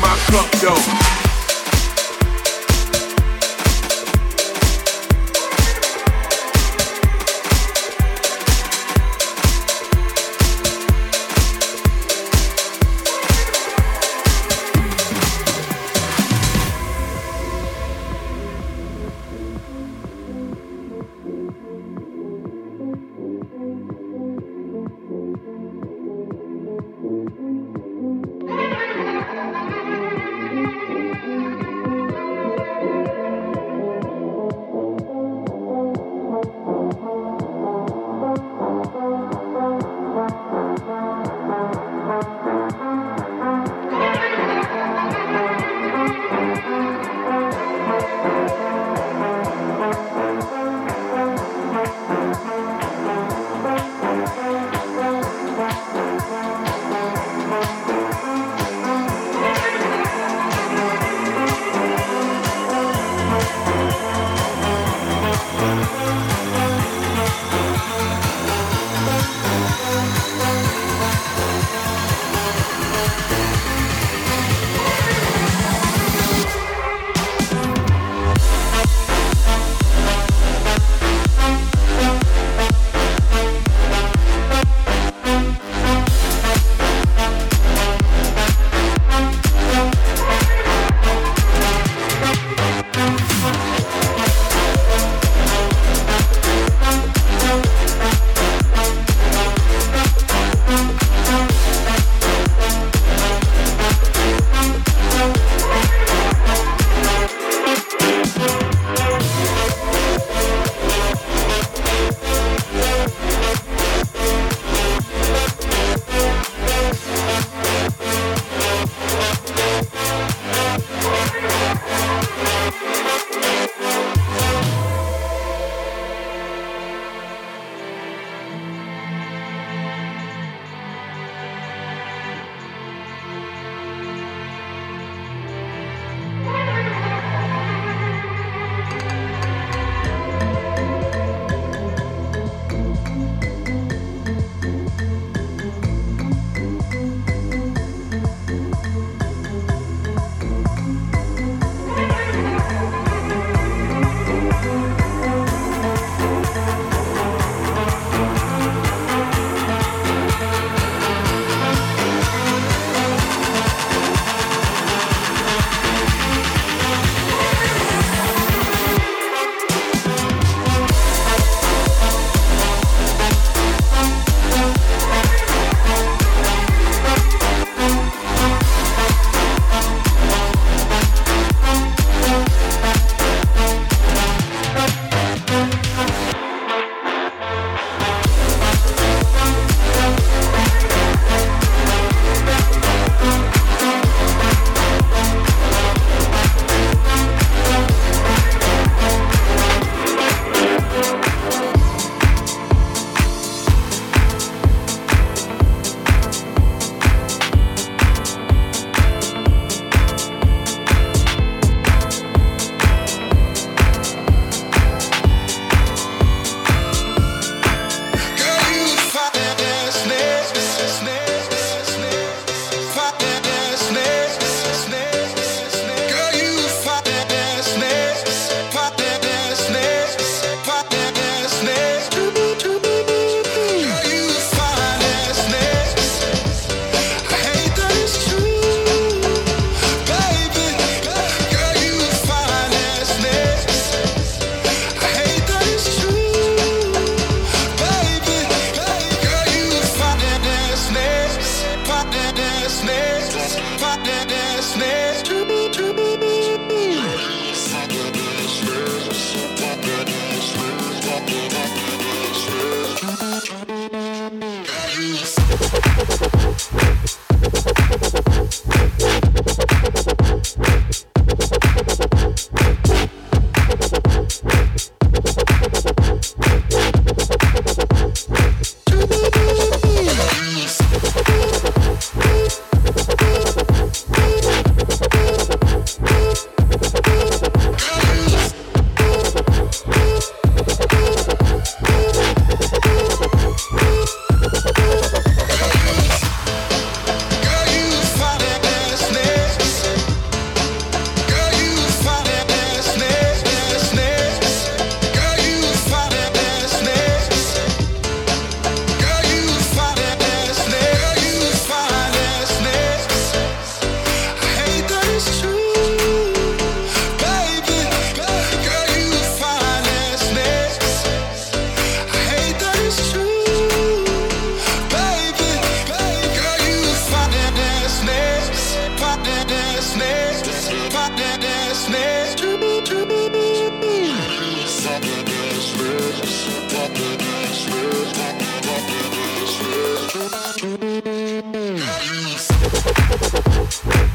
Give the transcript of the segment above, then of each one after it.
my cup, though. Bitch,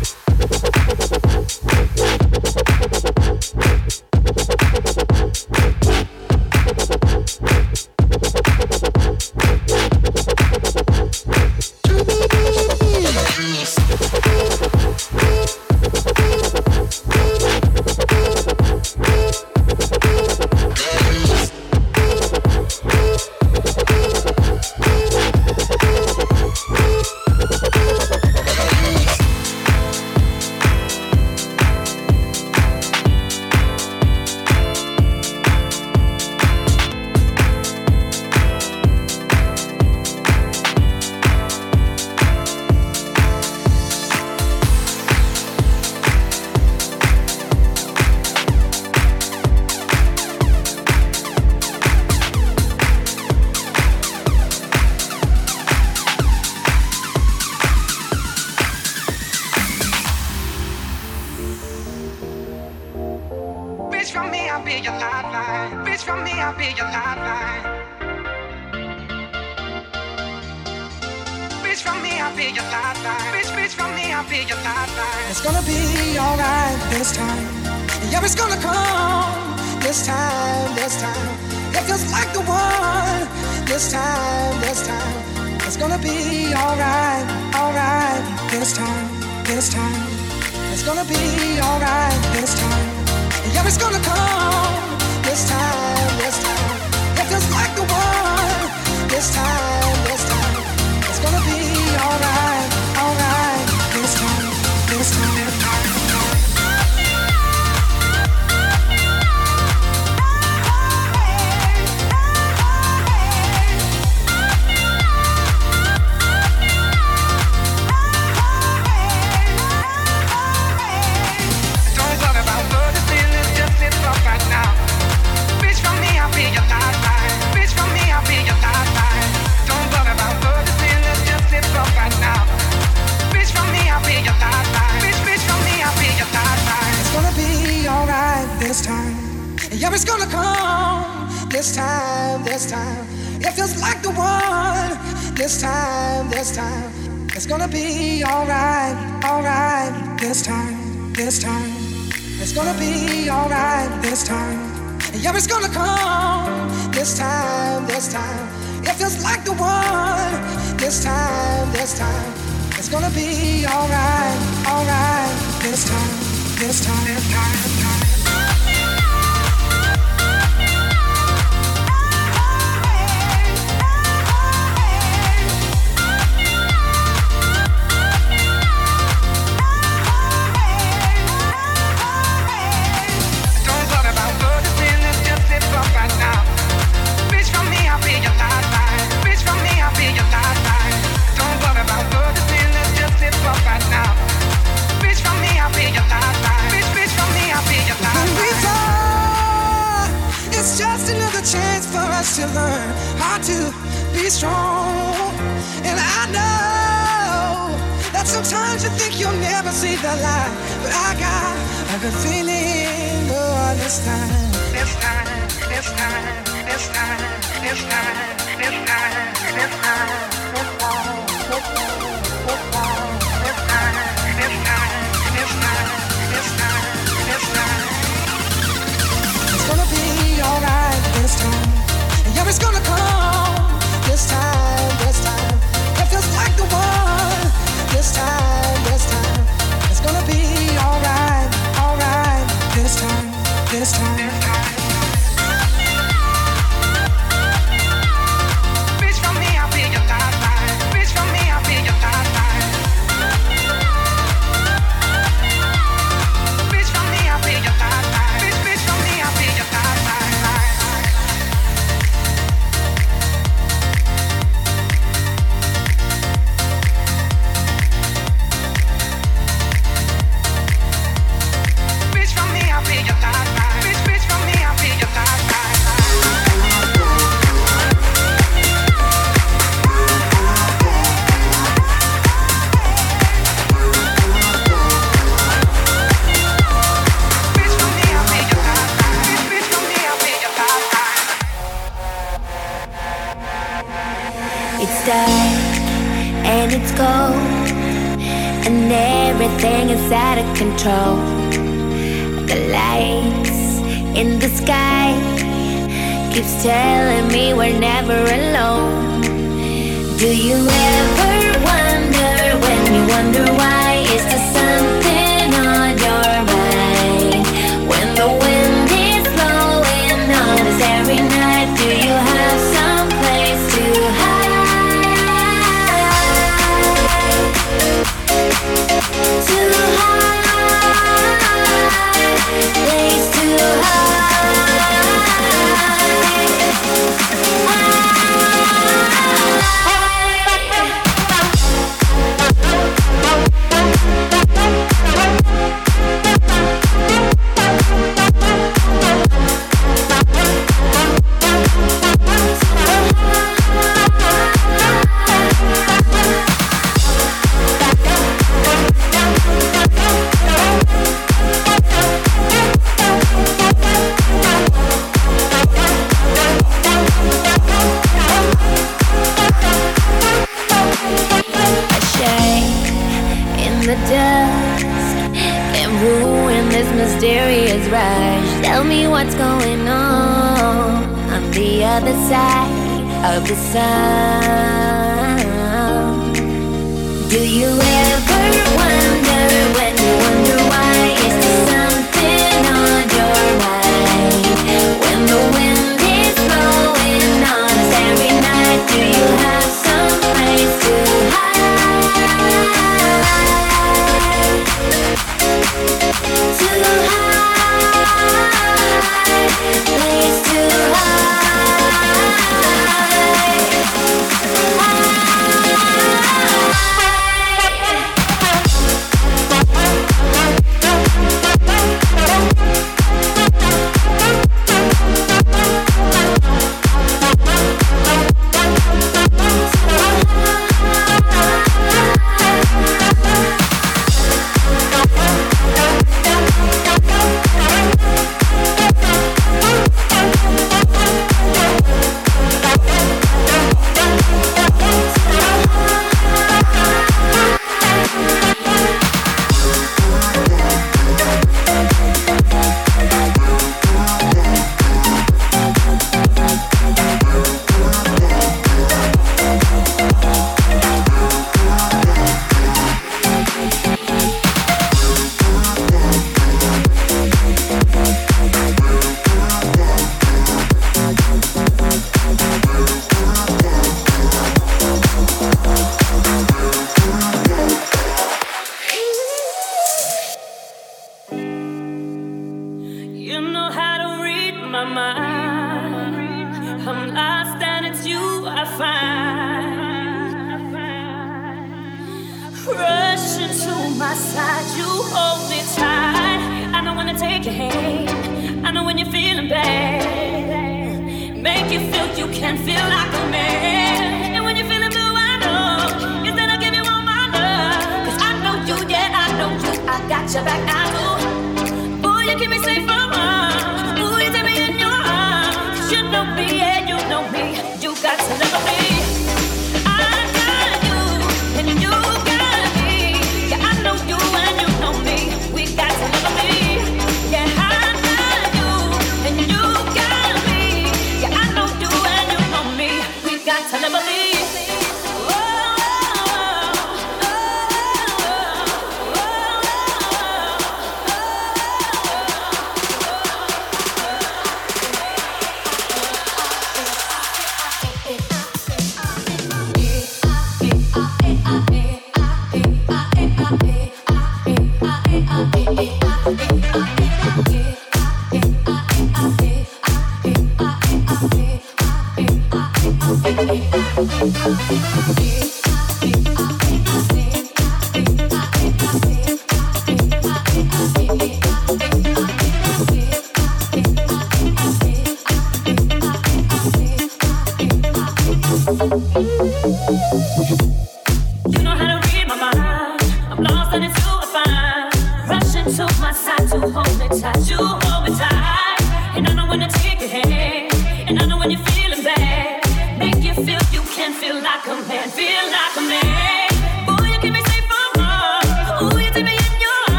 keep me safe from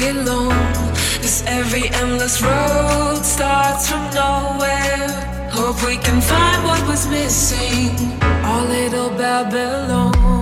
way alone. Cause every endless road starts from nowhere. Hope we can find what was missing. Our little Babylon.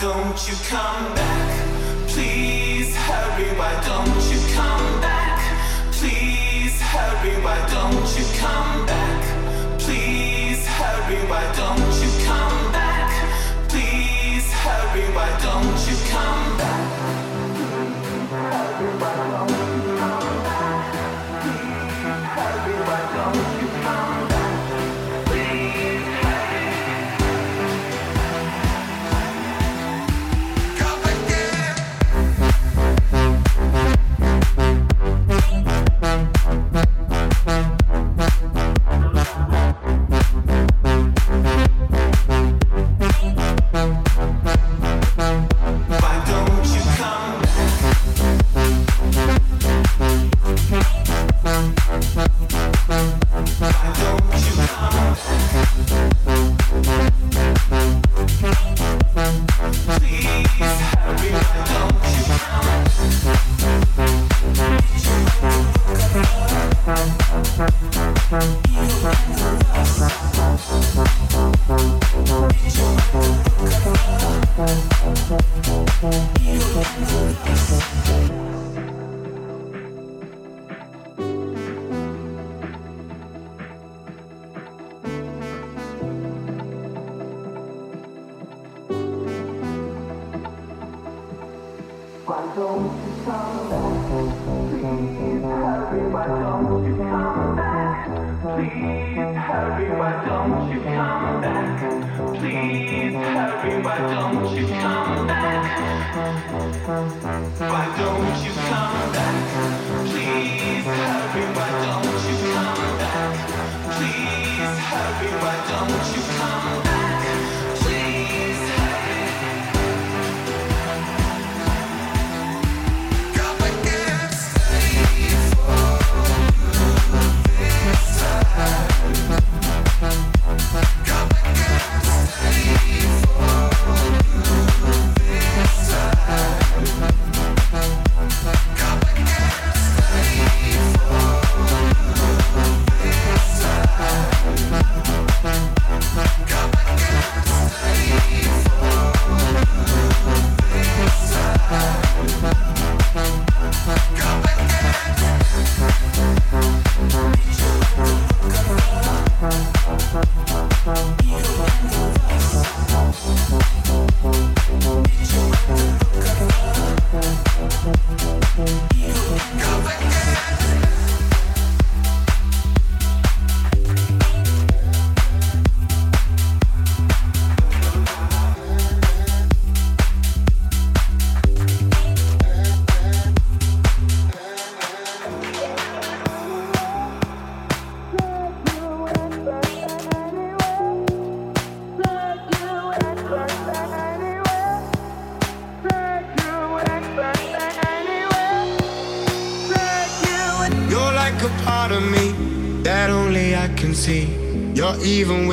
Don't you come back? Please hurry, why don't you come back? Please hurry, why don't you come back? Please hurry, why don't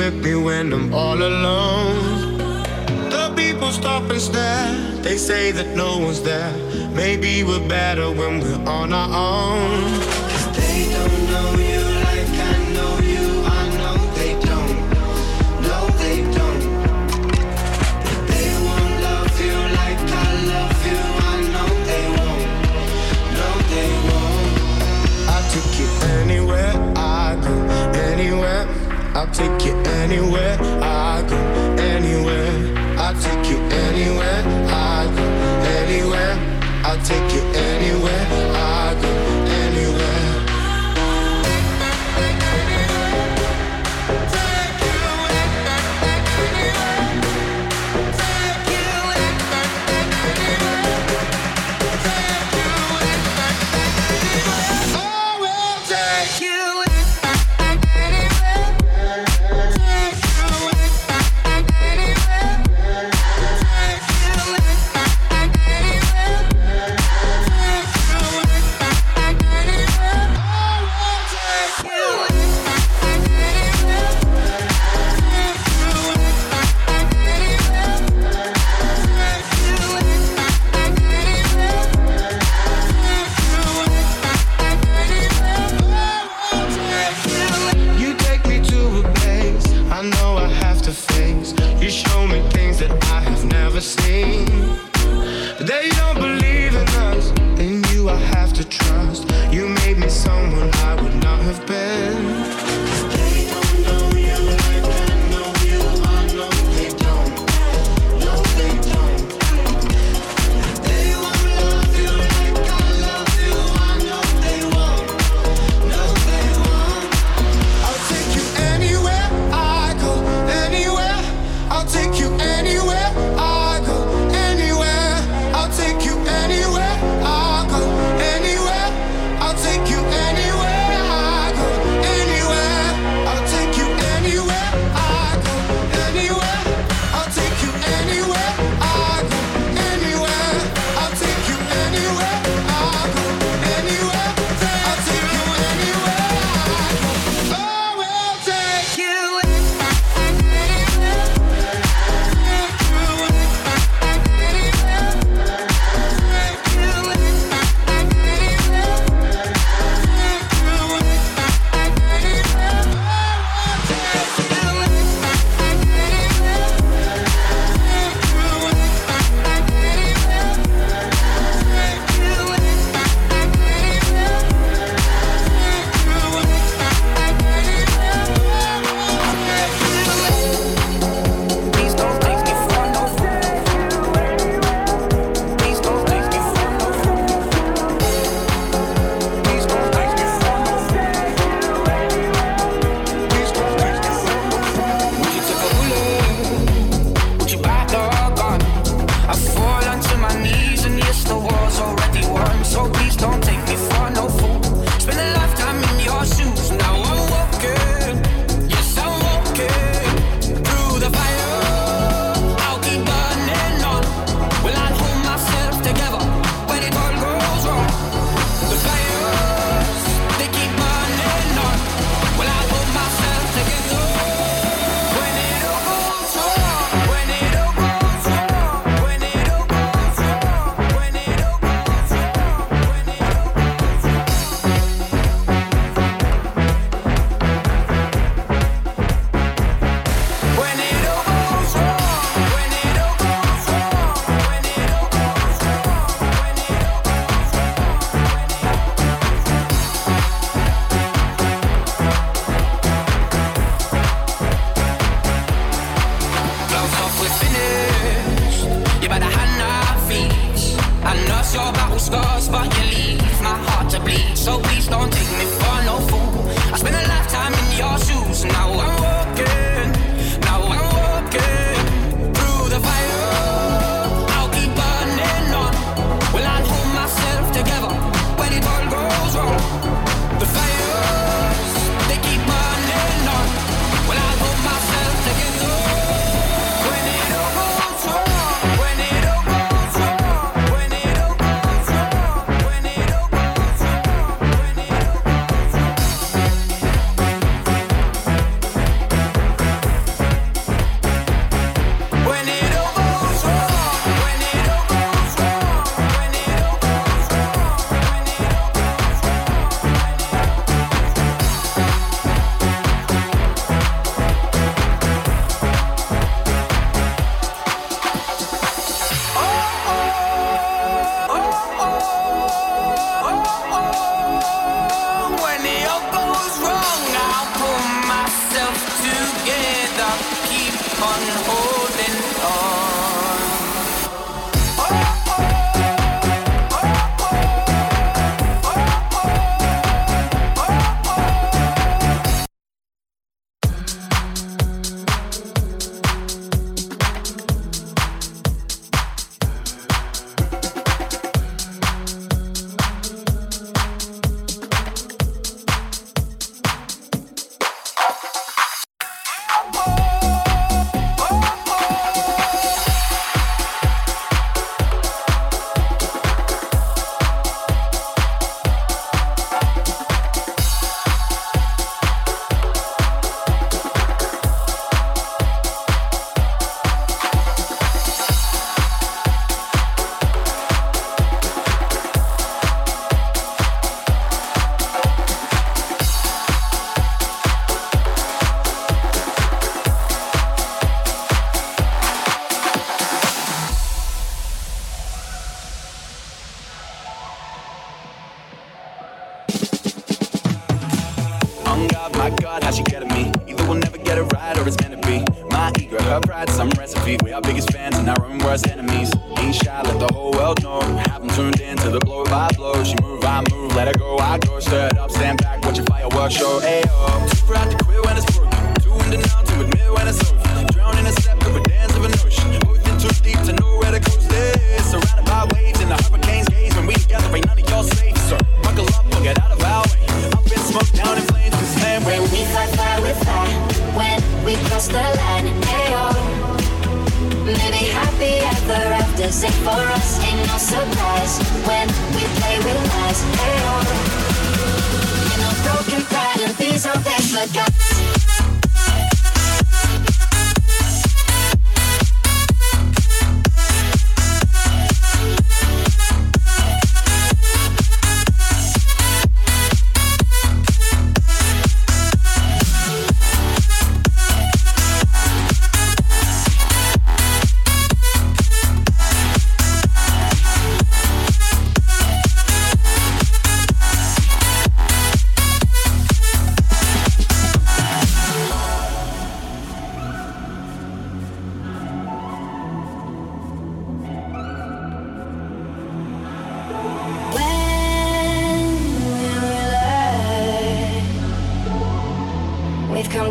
You show they say that no one's there. Maybe we're better when we're on our never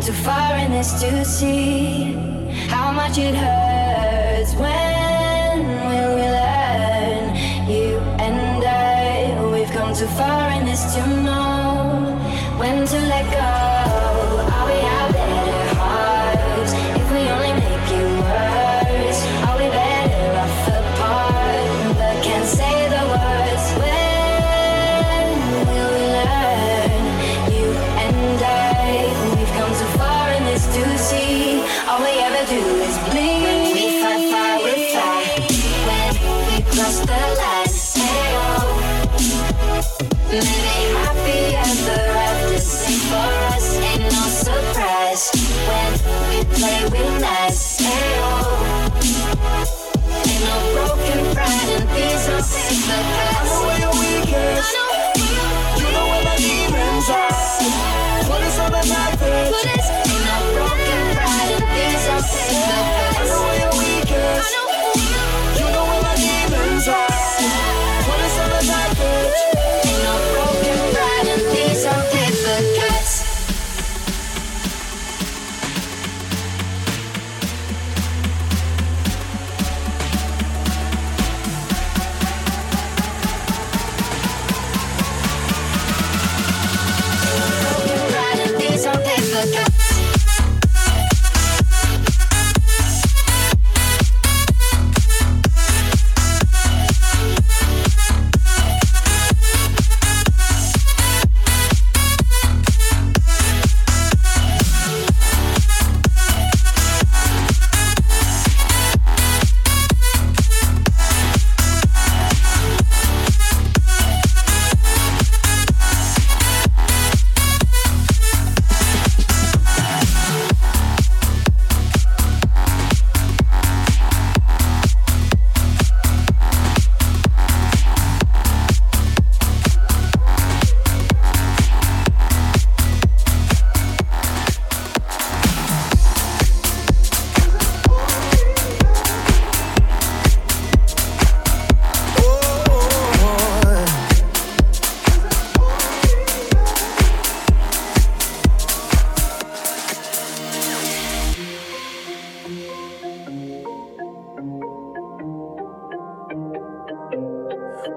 too far in this to see how much it hurts when will we learn. You and i we've come too far in this to know when to let go.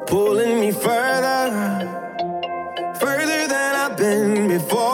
pulling me further, further than I've been before.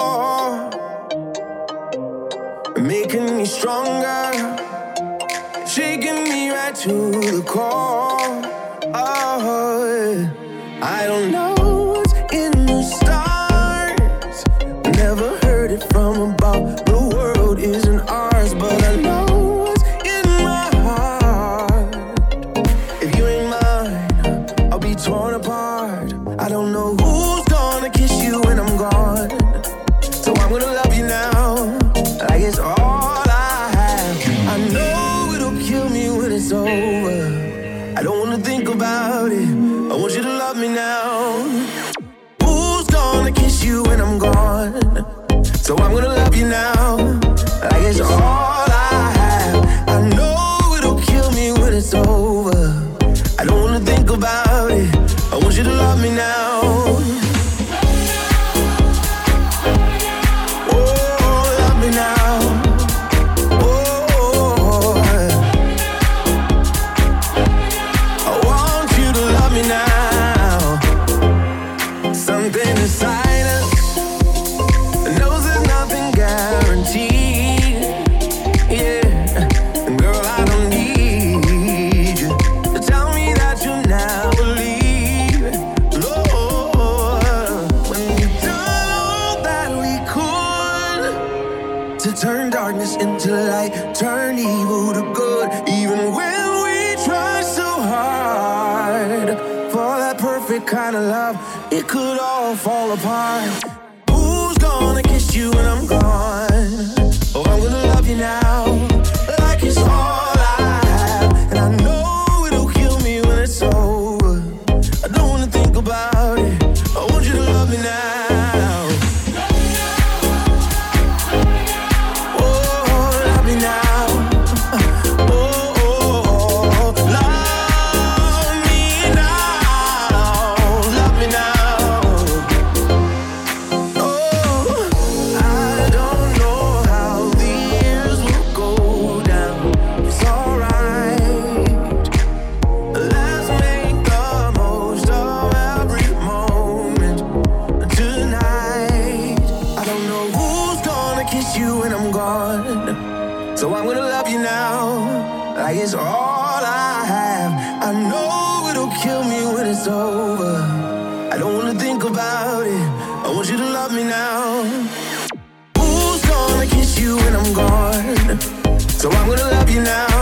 I'm gone? So I'm gonna love you now,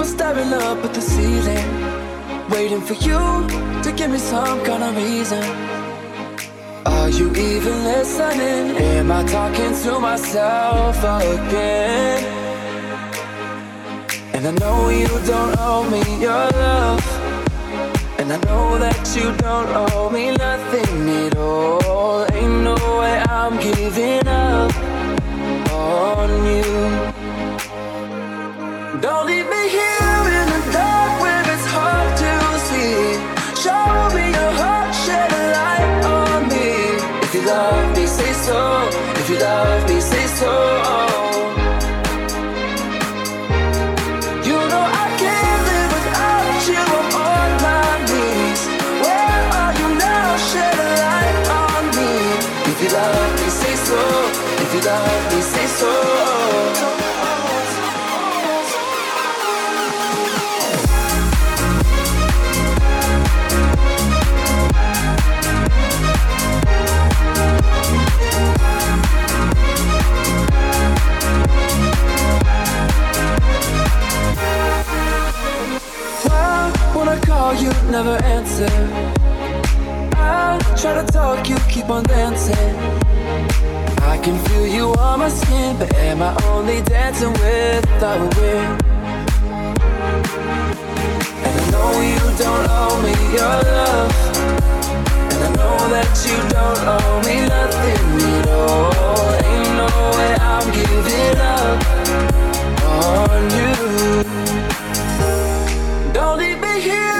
was staring up at the ceiling, waiting for you to give me some kind of reason. Are you even listening? Am I talking to myself again? And I know you don't owe me your love. And I know that you don't owe me nothing at all. Ain't no way I'm giving up on you. dancer. I try to talk, you keep on dancing. I can feel you on my skin, but am I only dancing with the wind? And I know you don't owe me your love. And I know that you don't owe me nothing at all. Ain't no way I'm giving up on you. Don't leave me here.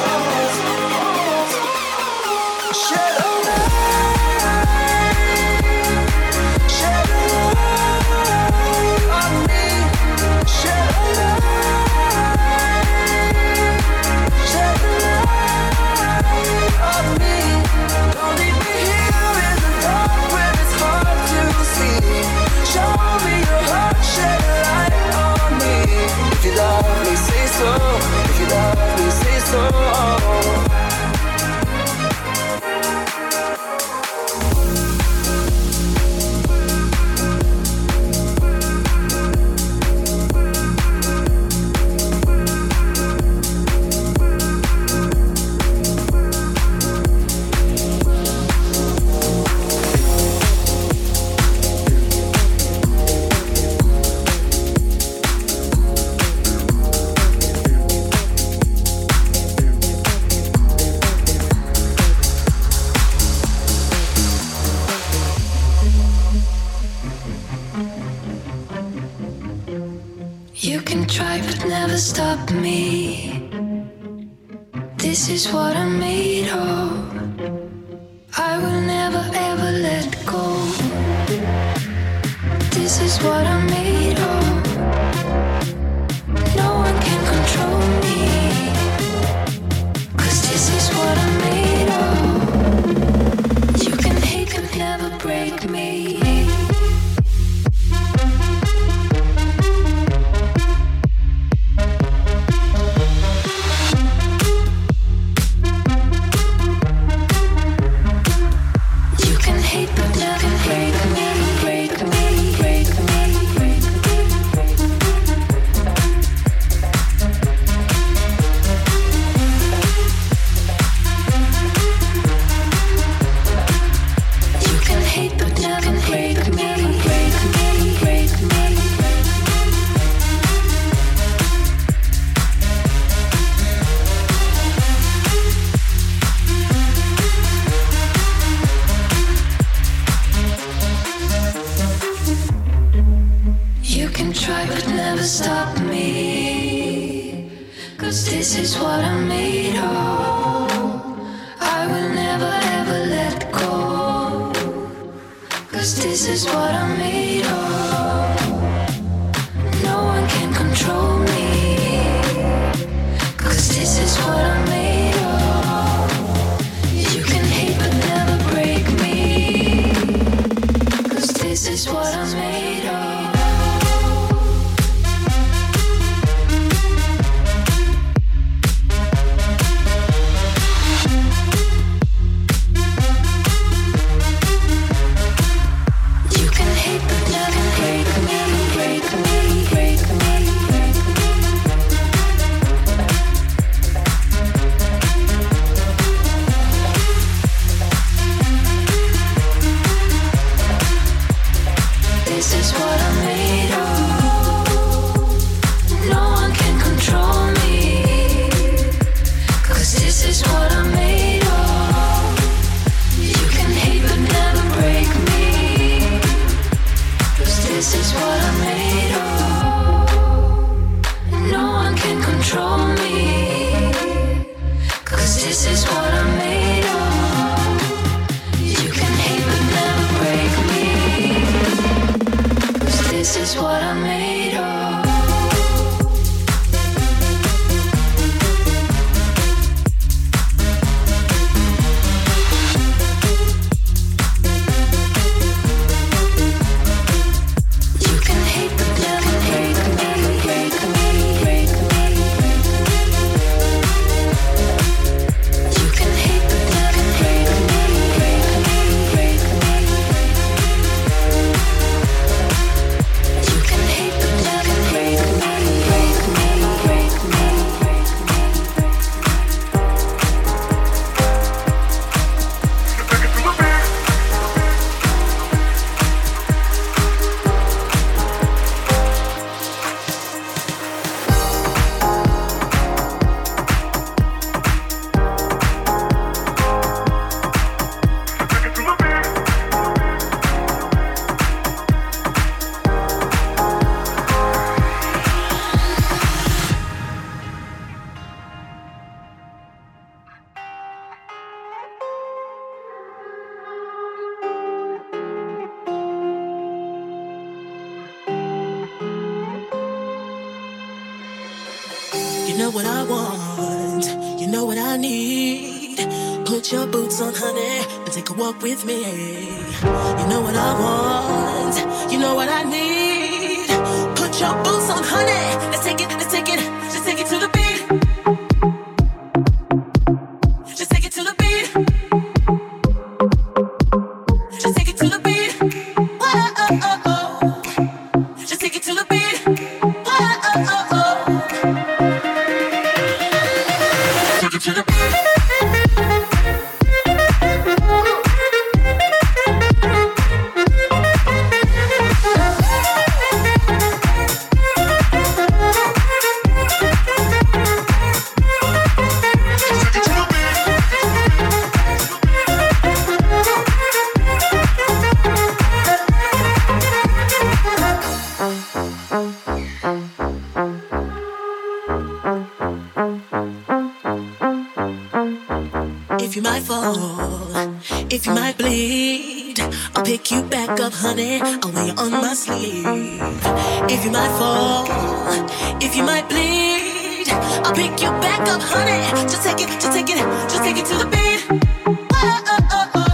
fall, if you might bleed, I'll pick you back up, honey. I'll wear you on my sleeve. If you might fall, if you might bleed, I'll pick you back up, honey. Just take it, just take it, just take it to the. Oh, oh, oh, oh.